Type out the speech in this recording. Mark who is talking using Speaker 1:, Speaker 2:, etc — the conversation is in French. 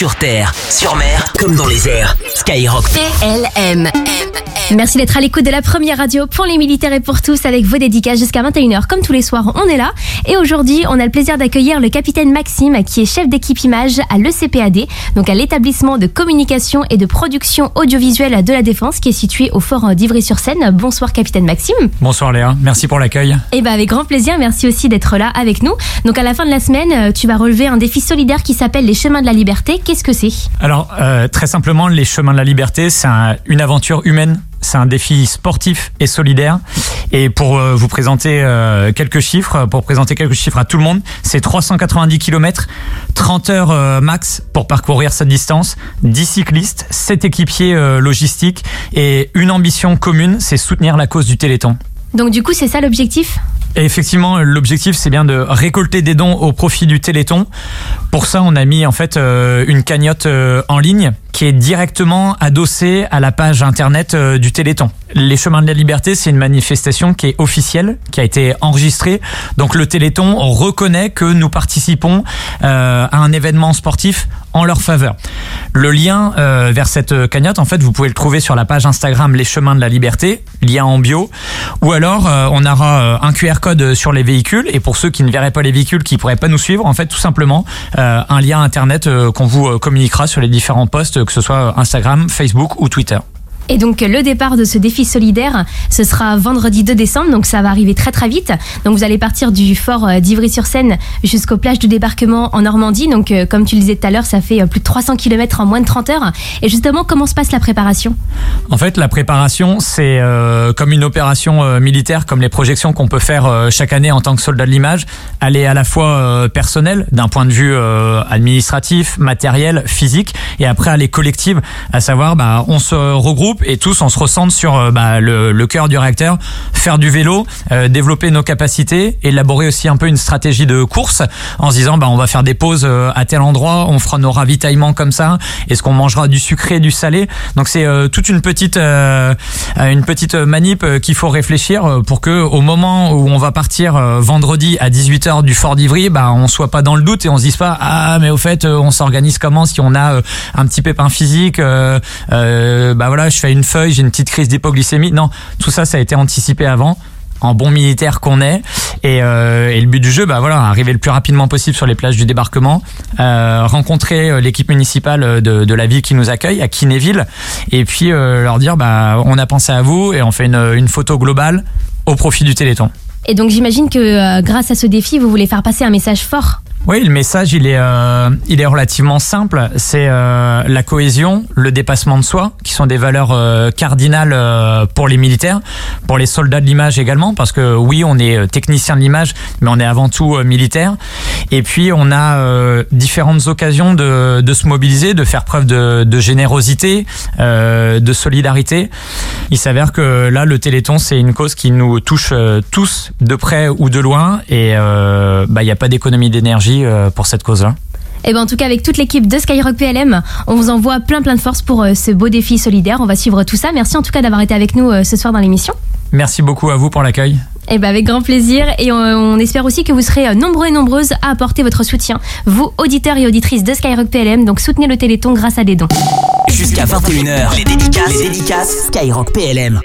Speaker 1: sur terre, sur mer, comme dans les airs. Skyrock.
Speaker 2: PLM. Merci d'être à l'écoute de la première radio pour les militaires et pour tous avec vos dédicaces jusqu'à 21h. Comme tous les soirs, on est là. Et aujourd'hui, on a le plaisir d'accueillir le capitaine Maxime qui est chef d'équipe image à l'ECPAD, donc à l'établissement de communication et de production audiovisuelle de la Défense qui est situé au fort d'Ivry-sur-Seine. Bonsoir capitaine Maxime.
Speaker 3: Bonsoir Léa, merci pour l'accueil.
Speaker 2: Et ben avec grand plaisir, merci aussi d'être là avec nous. Donc à la fin de la semaine, tu vas relever un défi solidaire qui s'appelle les chemins de la liberté. Qu'est-ce que c'est?
Speaker 3: Alors euh, très simplement, les chemins de la liberté, c'est un- une aventure humaine c'est un défi sportif et solidaire. Et pour euh, vous présenter euh, quelques chiffres, pour présenter quelques chiffres à tout le monde, c'est 390 km, 30 heures euh, max pour parcourir cette distance, 10 cyclistes, 7 équipiers logistiques et une ambition commune, c'est soutenir la cause du Téléthon.
Speaker 2: Donc du coup, c'est ça l'objectif?
Speaker 3: Effectivement, l'objectif, c'est bien de récolter des dons au profit du Téléthon. Pour ça, on a mis en fait euh, une cagnotte euh, en ligne qui est directement adossée à la page internet euh, du Téléthon. Les Chemins de la Liberté, c'est une manifestation qui est officielle, qui a été enregistrée. Donc le Téléthon reconnaît que nous participons à un événement sportif en leur faveur. Le lien euh, vers cette cagnotte, en fait, vous pouvez le trouver sur la page Instagram Les Chemins de la Liberté, lien en bio, ou alors euh, on aura euh, un QR code sur les véhicules et pour ceux qui ne verraient pas les véhicules, qui pourraient pas nous suivre, en fait, tout simplement un lien internet qu'on vous communiquera sur les différents posts, que ce soit Instagram, Facebook ou Twitter.
Speaker 2: Et donc le départ de ce défi solidaire, ce sera vendredi 2 décembre, donc ça va arriver très très vite. Donc vous allez partir du fort euh, d'Ivry-sur-Seine jusqu'aux plages du débarquement en Normandie. Donc euh, comme tu le disais tout à l'heure, ça fait euh, plus de 300 km en moins de 30 heures. Et justement, comment se passe la préparation?
Speaker 3: En fait, la préparation, c'est comme une opération militaire, comme les projections qu'on peut faire chaque année en tant que soldat de l'image. Elle est à la fois personnelle, d'un point de vue administratif, matériel, physique, et après elle est collective, à savoir, bah, on se regroupe et tous on se recentre sur euh, bah, le, cœur du réacteur, faire du vélo, euh, développer nos capacités, élaborer aussi un peu une stratégie de course en se disant, bah, on va faire des pauses euh, à tel endroit, on fera nos ravitaillements comme ça, est-ce qu'on mangera du sucré, du salé? Donc c'est toute une petite, une petite manip qu'il faut réfléchir pour que au moment où on va partir vendredi à 18h du Fort d'Ivry, bah, on soit pas dans le doute et on se dise pas, ah mais au fait, on s'organise comment si on a un petit pépin physique, bah voilà, une feuille, j'ai une petite crise d'hypoglycémie. Non, tout ça, ça a été anticipé avant en bon militaire qu'on est et, euh, et le but du jeu bah voilà arriver le plus rapidement possible sur les plages du débarquement euh, rencontrer euh, l'équipe municipale de, la ville qui nous accueille à Kinéville et puis leur dire bah on a pensé à vous et on fait une, photo globale au profit du Téléthon
Speaker 2: Et donc j'imagine que grâce à ce défi, vous voulez faire passer un message fort.
Speaker 3: Oui, le message, il est, euh, il est relativement simple. C'est euh, la cohésion, le dépassement de soi, qui sont des valeurs euh, cardinales euh, pour les militaires, pour les soldats de l'image également, parce que oui, on est euh, technicien de l'image, mais on est avant tout euh, militaire. Et puis, on a euh, différentes occasions de, de se mobiliser, de faire preuve de, de générosité, euh, de solidarité. Il s'avère que là, le Téléthon, c'est une cause qui nous touche euh, tous de près ou de loin, et euh, bah, il n'y a pas d'économie d'énergie pour cette cause-là.
Speaker 2: Et ben en tout cas avec toute l'équipe de Skyrock PLM, on vous envoie plein plein de force pour ce beau défi solidaire. On va suivre tout ça. Merci en tout cas d'avoir été avec nous ce soir dans l'émission.
Speaker 3: Merci beaucoup à vous pour l'accueil.
Speaker 2: Et ben avec grand plaisir et on, on espère aussi que vous serez euh, nombreux et nombreuses à apporter votre soutien, vous auditeurs et auditrices de Skyrock PLM. Donc soutenez le Téléthon grâce à des dons.
Speaker 1: Jusqu'à 21h, les dédicaces, les dédicaces Skyrock PLM.